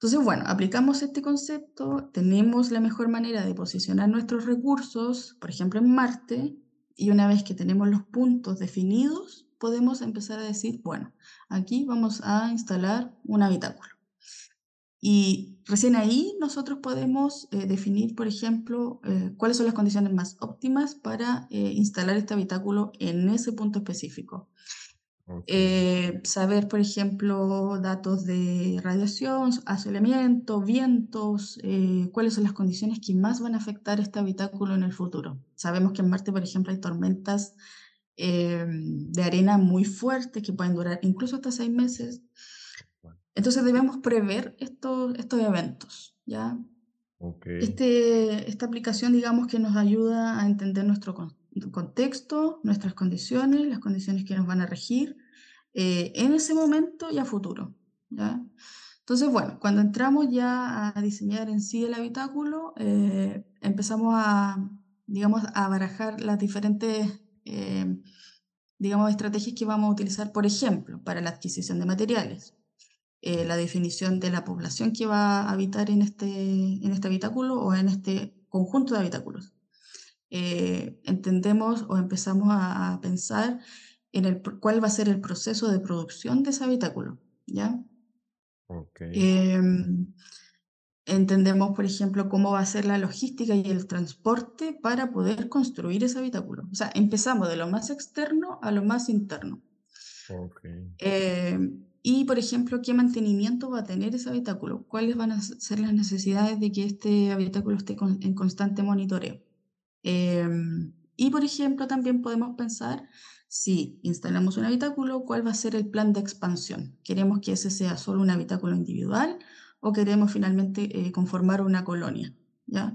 Entonces, bueno, aplicamos este concepto, tenemos la mejor manera de posicionar nuestros recursos, por ejemplo, en Marte, y una vez que tenemos los puntos definidos, podemos empezar a decir, bueno, aquí vamos a instalar un habitáculo. Y recién ahí nosotros podemos eh, definir, por ejemplo, eh, cuáles son las condiciones más óptimas para eh, instalar este habitáculo en ese punto específico. Eh, saber, por ejemplo, datos de radiación, asoleamiento, vientos, eh, cuáles son las condiciones que más van a afectar este habitáculo en el futuro. Sabemos que en Marte, por ejemplo, hay tormentas eh, de arena muy fuertes que pueden durar incluso hasta seis meses. Entonces debemos prever estos, estos eventos, ¿ya? Este, esta aplicación, digamos, que nos ayuda a entender nuestro contexto, nuestras condiciones, las condiciones que nos van a regir eh, en ese momento y a futuro. ¿ya? Entonces, bueno, cuando entramos ya a diseñar en sí el habitáculo, eh, empezamos a, digamos, a barajar las diferentes, eh, digamos, estrategias que vamos a utilizar, por ejemplo, para la adquisición de materiales. la definición de la población que va a habitar en este, en este habitáculo o en este conjunto de habitáculos. entendemos o empezamos a, a pensar en el, cuál va a ser el proceso de producción de ese habitáculo, ¿ya? Em, entendemos, por ejemplo, cómo va a ser la logística y el transporte para poder construir ese habitáculo. O sea, empezamos de lo más externo a lo más interno. Em, y, por ejemplo, qué mantenimiento va a tener ese habitáculo, cuáles van a ser las necesidades de que este habitáculo esté en constante monitoreo. Em, y, por ejemplo, también podemos pensar si instalamos un habitáculo, ¿cuál va a ser el plan de expansión? ¿Queremos que ese sea solo un habitáculo individual o queremos finalmente eh, conformar una colonia? ¿ya?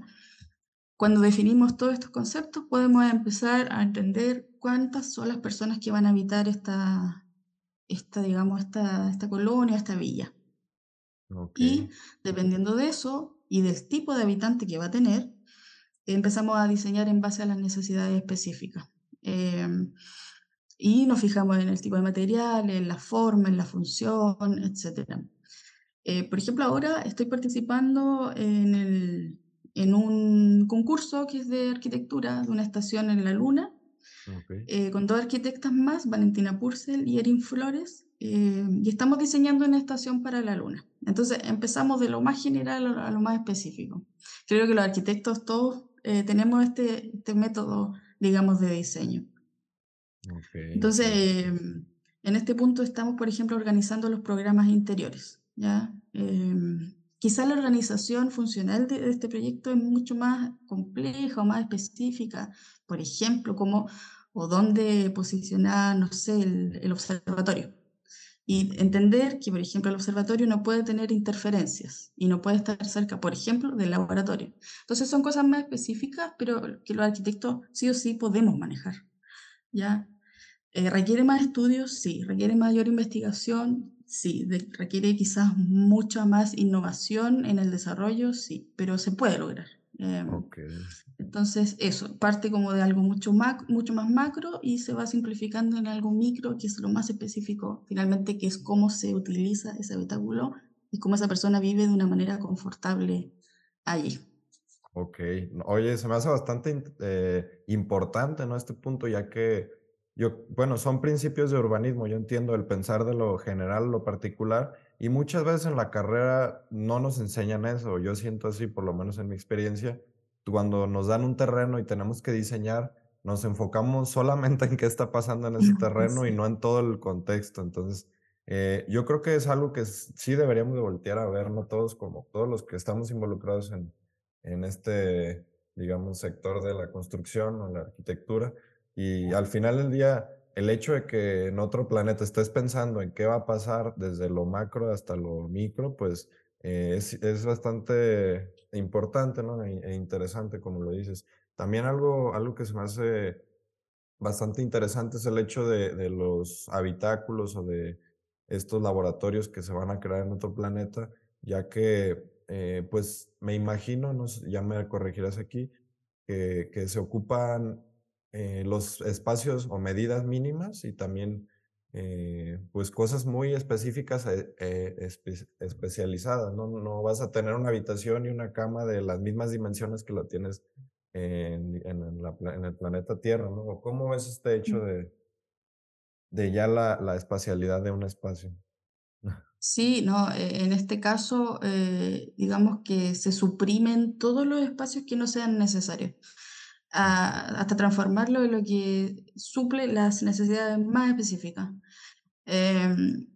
Cuando definimos todos estos conceptos, podemos empezar a entender cuántas son las personas que van a habitar esta, esta digamos, esta, esta colonia, esta villa. Y dependiendo de eso y del tipo de habitante que va a tener, empezamos a diseñar en base a las necesidades específicas. Em, y nos fijamos en el tipo de material, en la forma, en la función, etc. Eh, por ejemplo, ahora estoy participando en, el, en, un concurso que es de arquitectura de una estación en la Luna, eh, con dos arquitectas más, Valentina Purcell y Erin Flores, eh, y estamos diseñando una estación para la Luna. Entonces empezamos de lo más general a lo más específico. Creo que los arquitectos todos tenemos este, este método, digamos, de diseño. Entonces, em, en este punto estamos, por ejemplo, organizando los programas interiores. ¿ya? Em, quizá la organización funcional de, este proyecto es mucho más compleja o más específica, por ejemplo, cómo o dónde posicionar, no sé, el, el observatorio. Y entender que, por ejemplo, el observatorio no puede tener interferencias y no puede estar cerca, por ejemplo, del laboratorio. Entonces son cosas más específicas, pero que los arquitectos sí o sí podemos manejar. ¿ya? Eh, ¿Requiere más estudios? Sí. ¿Requiere mayor investigación? Sí. ¿Requiere quizás mucha más innovación en el desarrollo? Sí, pero se puede lograr. Em, entonces, eso, parte como de algo mucho, mucho más macro y se va simplificando en algo micro, que es lo más específico, finalmente, que es cómo se utiliza ese habitáculo y cómo esa persona vive de una manera confortable allí. Ok, oye, se me hace bastante eh, importante, ¿no? Este punto, ya que yo, bueno, son principios de urbanismo, yo entiendo el pensar de lo general, lo particular, y muchas veces en la carrera no nos enseñan eso, yo siento así, por lo menos en mi experiencia, cuando nos dan un terreno y tenemos que diseñar, nos enfocamos solamente en qué está pasando en ese terreno y no en todo el contexto, entonces eh, yo creo que es algo que sí deberíamos de voltear a ver, no todos como todos los que estamos involucrados en, en este, digamos, sector de la construcción o la arquitectura, y al final del día, el hecho de que en otro planeta estés pensando en qué va a pasar desde lo macro hasta lo micro, pues eh, es, es, bastante importante ¿no? e, e, interesante, como lo dices. También algo, algo que se me hace bastante interesante es el hecho de, de los habitáculos o de estos laboratorios que se van a crear en otro planeta, ya que, eh, pues, me imagino, no sé, ya me corregirás aquí, que, que se ocupan eh, los espacios o medidas mínimas y también, eh, pues, cosas muy específicas, e, eh, espe especializadas, ¿no? No vas a tener una habitación y una cama de las mismas dimensiones que lo tienes en, en, la, en el planeta Tierra, ¿no? ¿Cómo ves este hecho de, de ya la, la espacialidad de un espacio? Sí, no, e, en este caso, eh, digamos que se suprimen todos los espacios que no sean necesarios, a- hasta transformarlo en lo que suple las necesidades más específicas. Em,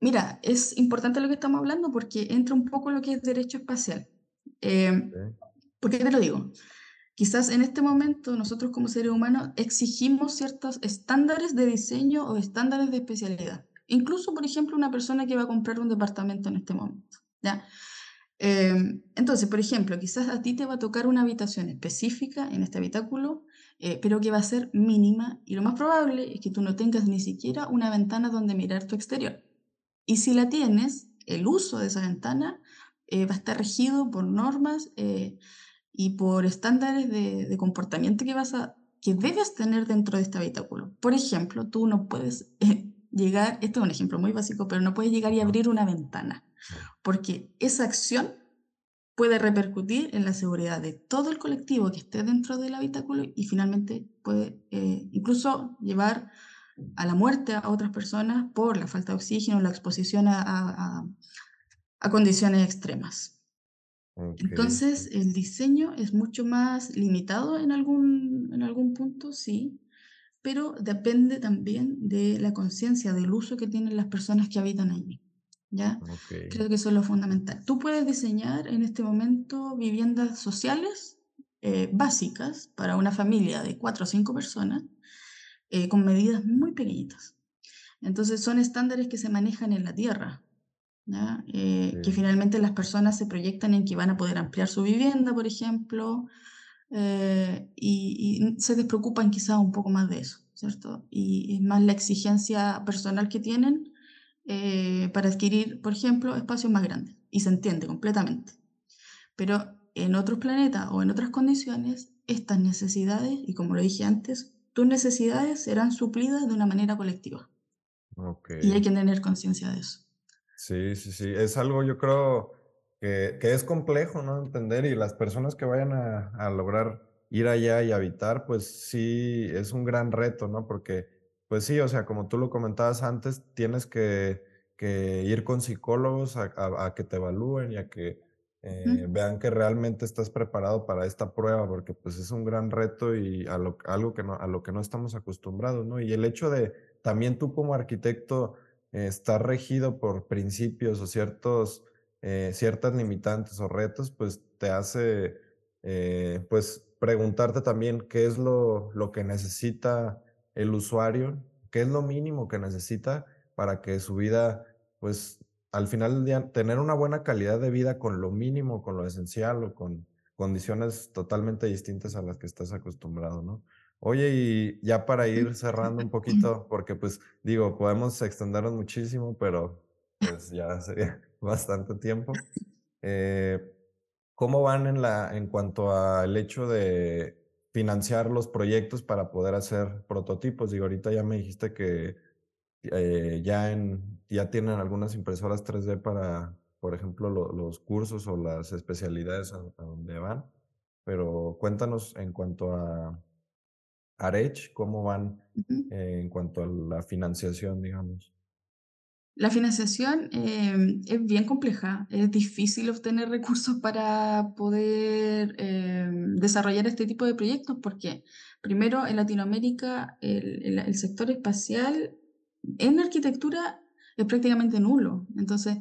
mira, es importante lo que estamos hablando porque entra un poco lo que es derecho espacial. Sí, ¿por qué te lo digo? Quizás en este momento nosotros como seres humanos exigimos ciertos estándares de diseño o estándares de especialidad. Incluso, por ejemplo, una persona que va a comprar un departamento en este momento. ¿ya? Eh, entonces, por ejemplo, quizás a ti te va a tocar una habitación específica en este habitáculo, eh, pero que va a ser mínima y lo más probable es que tú no tengas ni siquiera una ventana donde mirar tu exterior. Y si la tienes, el uso de esa ventana eh, va a estar regido por normas eh, y por estándares de, de, comportamiento que, vas a, que debes tener dentro de este habitáculo. Por ejemplo, tú no puedes llegar, esto es un ejemplo muy básico, pero no puedes llegar y abrir una ventana, porque esa acción puede repercutir en la seguridad de todo el colectivo que esté dentro del habitáculo y finalmente puede eh, incluso llevar a la muerte a otras personas por la falta de oxígeno, la exposición a, a, a condiciones extremas. Okay. Entonces, el diseño es mucho más limitado en algún, en algún punto, sí, pero depende también de la conciencia, del uso que tienen las personas que habitan allí. ¿Ya? Okay. Creo que eso es lo fundamental. Tú puedes diseñar en este momento viviendas sociales eh, básicas para una familia de cuatro o cinco personas eh, con medidas muy pequeñitas. Entonces, son estándares que se manejan en la tierra, eh, sí. que finalmente las personas se proyectan en que van a poder ampliar su vivienda, por ejemplo, eh, y, y, se despreocupan quizás un poco más de eso, ¿cierto? Y es más la exigencia personal que tienen eh, para adquirir, por ejemplo, espacios más grandes, y se entiende completamente. Pero en otros planetas o en otras condiciones, estas necesidades, y como lo dije antes, tus necesidades serán suplidas de una manera colectiva. Okay. Y hay que tener conciencia de eso. Sí, sí, sí. Es algo, yo creo, que, que, es complejo, ¿no? Entender y las personas que vayan a, a, lograr ir allá y habitar, pues sí, es un gran reto, ¿no? Porque, pues sí, o sea, como tú lo comentabas antes, tienes que, que ir con psicólogos a, a, a, que te evalúen y a que eh, vean que realmente estás preparado para esta prueba, porque pues es un gran reto y a lo, algo que no, a lo que no estamos acostumbrados, ¿no? Y el hecho de también tú como arquitecto eh, estar regido por principios o ciertos eh, ciertas limitantes o retos, pues te hace, eh, pues, preguntarte también qué es lo, lo, que necesita el usuario, qué es lo mínimo que necesita para que su vida, pues, al final del día, tener una buena calidad de vida con lo mínimo, con lo esencial o con condiciones totalmente distintas a las que estás acostumbrado, ¿no? Oye, y ya para ir cerrando un poquito, porque pues digo, podemos extendernos muchísimo, pero pues ya sería bastante tiempo. Eh, ¿Cómo van en, la, en cuanto al hecho de financiar los proyectos para poder hacer prototipos? Digo, ahorita ya me dijiste que eh, ya, en, ya tienen algunas impresoras 3D para, por ejemplo, lo, los cursos o las especialidades a, a, donde van, pero cuéntanos en cuanto a Arech, ¿cómo van eh, en cuanto a la financiación, digamos? La financiación eh, es bien compleja, es difícil obtener recursos para poder eh, desarrollar este tipo de proyectos porque primero en Latinoamérica el, sector espacial en arquitectura es prácticamente nulo. Entonces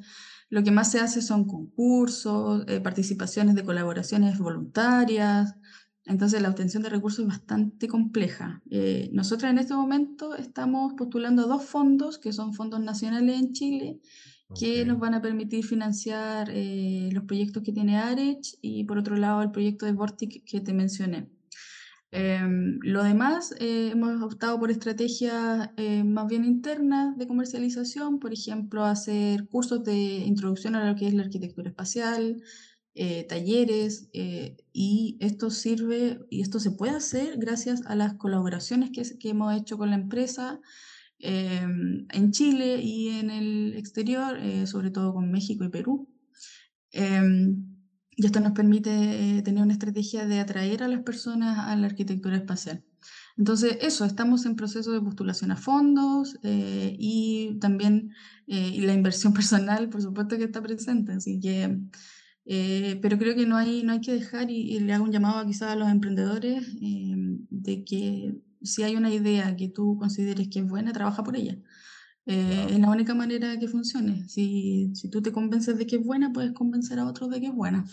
lo que más se hace son concursos, eh, participaciones de colaboraciones voluntarias, Entonces la obtención de recursos es bastante compleja. Eh, nosotros en este momento estamos postulando dos fondos, que son fondos nacionales en Chile, que nos van a permitir financiar eh, los proyectos que tiene ARECH y por otro lado el proyecto de Vortic que te mencioné. Em, lo demás, eh, hemos optado por estrategias eh, más bien internas de comercialización, por ejemplo, hacer cursos de introducción a lo que es la arquitectura espacial, eh, talleres, eh, y esto sirve y esto se puede hacer gracias a las colaboraciones que, hemos hecho con la empresa em, en Chile y en el exterior, eh, sobre todo con México y Perú. Em, y esto nos permite tener una estrategia de atraer a las personas a la arquitectura espacial. Entonces, eso, estamos en proceso de postulación a fondos y también y la inversión personal, por supuesto que está presente, así que, eh, pero creo que no hay, no hay que dejar y, y le hago un llamado quizás a los emprendedores em, de que si hay una idea que tú consideres que es buena, trabaja por ella. Eh, es la única manera que funcione. Si, si tú te convences de que es buena, puedes convencer a otros de que es buena.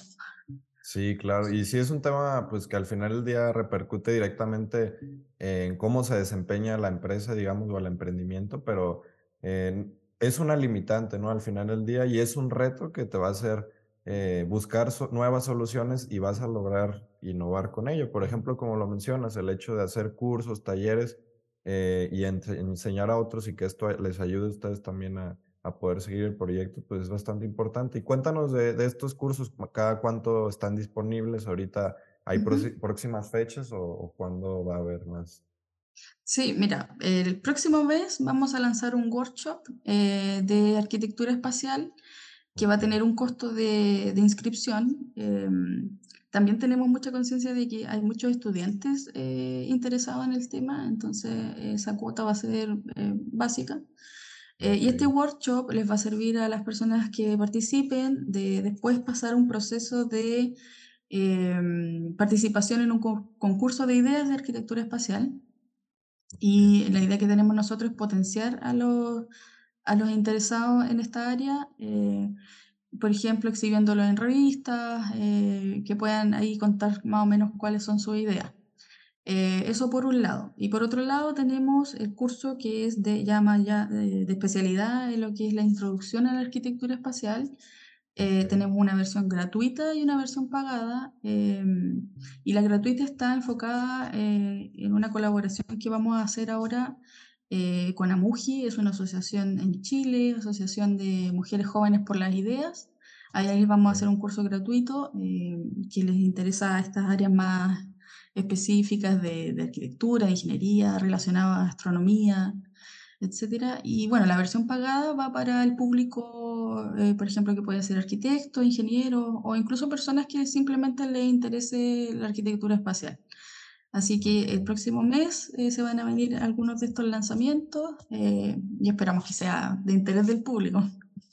Sí, claro. Y sí es un tema, pues, que al final del día repercute directamente en cómo se desempeña la empresa, digamos, o el emprendimiento, pero, eh, es una limitante, ¿no? Al final del día, y es un reto que te va a hacer, eh, buscar so nuevas soluciones y vas a lograr innovar con ello. Por ejemplo, como lo mencionas, el hecho de hacer cursos, talleres, eh, y ense enseñar a otros y que esto les ayude a ustedes también a a poder seguir el proyecto, pues, es bastante importante. Y cuéntanos de de estos cursos, ¿cada cuánto están disponibles? ¿Ahorita hay próximas fechas o o cuándo va a haber más? Sí, mira, el próximo mes vamos a lanzar un workshop eh, de arquitectura espacial que va a tener un costo de, de inscripción. Em, también tenemos mucha conciencia de que hay muchos estudiantes eh, interesados en el tema, entonces esa cuota va a ser eh, básica. Eh, y este workshop les va a servir a las personas que participen de después pasar un proceso de em, participación en un con- concurso de ideas de arquitectura espacial. Y la idea que tenemos nosotros es potenciar a los, a los interesados en esta área, eh, por ejemplo, exhibiéndolo en revistas, eh, que puedan ahí contar más o menos cuáles son sus ideas. Eh, eso por un lado. Y por otro lado tenemos el curso que es de, llama ya de, de especialidad en lo que es la introducción a la arquitectura espacial. Eh, tenemos una versión gratuita y una versión pagada. y la gratuita está enfocada eh, en una colaboración que vamos a hacer ahora eh, con AMUJI, es una asociación en Chile, Asociación de Mujeres Jóvenes por las Ideas. Ahí, vamos a hacer un curso gratuito eh, que les interesa estas áreas más específicas de, de arquitectura, de ingeniería, relacionadas a astronomía, etcétera. Y bueno, la versión pagada va para el público, eh, por ejemplo, que puede ser arquitecto, ingeniero o incluso personas que simplemente les interese la arquitectura espacial. Así que el próximo mes eh, se van a venir algunos de estos lanzamientos eh, y esperamos que sea de interés del público.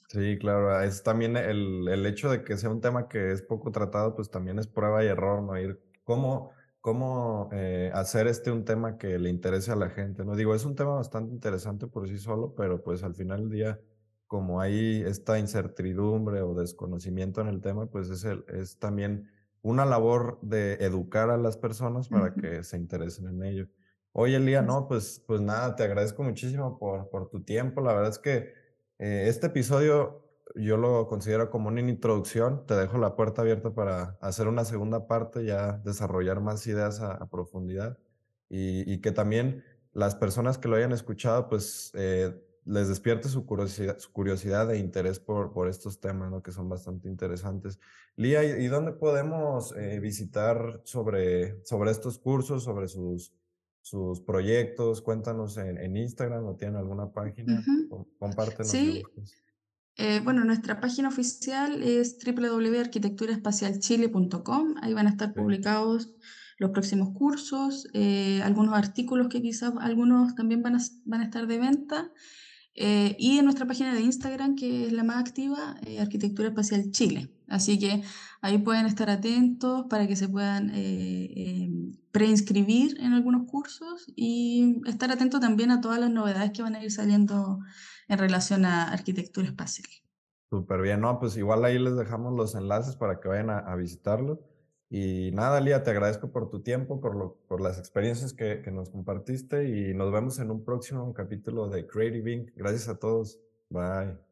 Sí, claro, es también el el hecho de que sea un tema que es poco tratado, pues, también es prueba y error, ¿no? Ir cómo cómo, eh, hacer este un tema que le interese a la gente, ¿no? Digo, es un tema bastante interesante por sí solo, pero, pues, al final del día, como hay esta incertidumbre o desconocimiento en el tema, pues, es el es también una labor de educar a las personas para que se interesen en ello. Oye, Lía, Así. no, pues pues nada, te agradezco muchísimo por por tu tiempo. La verdad es que eh, este episodio yo lo considero como una introducción. Te dejo la puerta abierta para hacer una segunda parte, ya desarrollar más ideas a, a profundidad y, y que también las personas que lo hayan escuchado, pues eh, les despierte su curiosidad, su curiosidad e interés por, por estos temas, ¿no? Que son bastante interesantes. Lía, ¿y, y dónde podemos eh, visitar sobre, sobre estos cursos, sobre sus, sus proyectos? Cuéntanos en, en Instagram o tienen alguna página. Compártenos si Sí, eh, bueno, nuestra página oficial es www.arquitecturaespacialchile.com. Ahí van a estar Sí, publicados los próximos cursos, eh, algunos artículos que quizás algunos también van a, van a estar de venta. Eh, y en nuestra página de Instagram, que es la más activa, eh, Arquitectura Espacial Chile. Así que ahí pueden estar atentos para que se puedan eh, preinscribir en algunos cursos y estar atentos también a todas las novedades que van a ir saliendo en relación a arquitectura espacial. súper bien. No, pues igual ahí les dejamos los enlaces para que vayan a, a visitarlo. Y nada, Lía, te agradezco por tu tiempo, por, lo, por las experiencias que, que nos compartiste y nos vemos en un próximo capítulo de Creative Inc. Gracias a todos. Bye.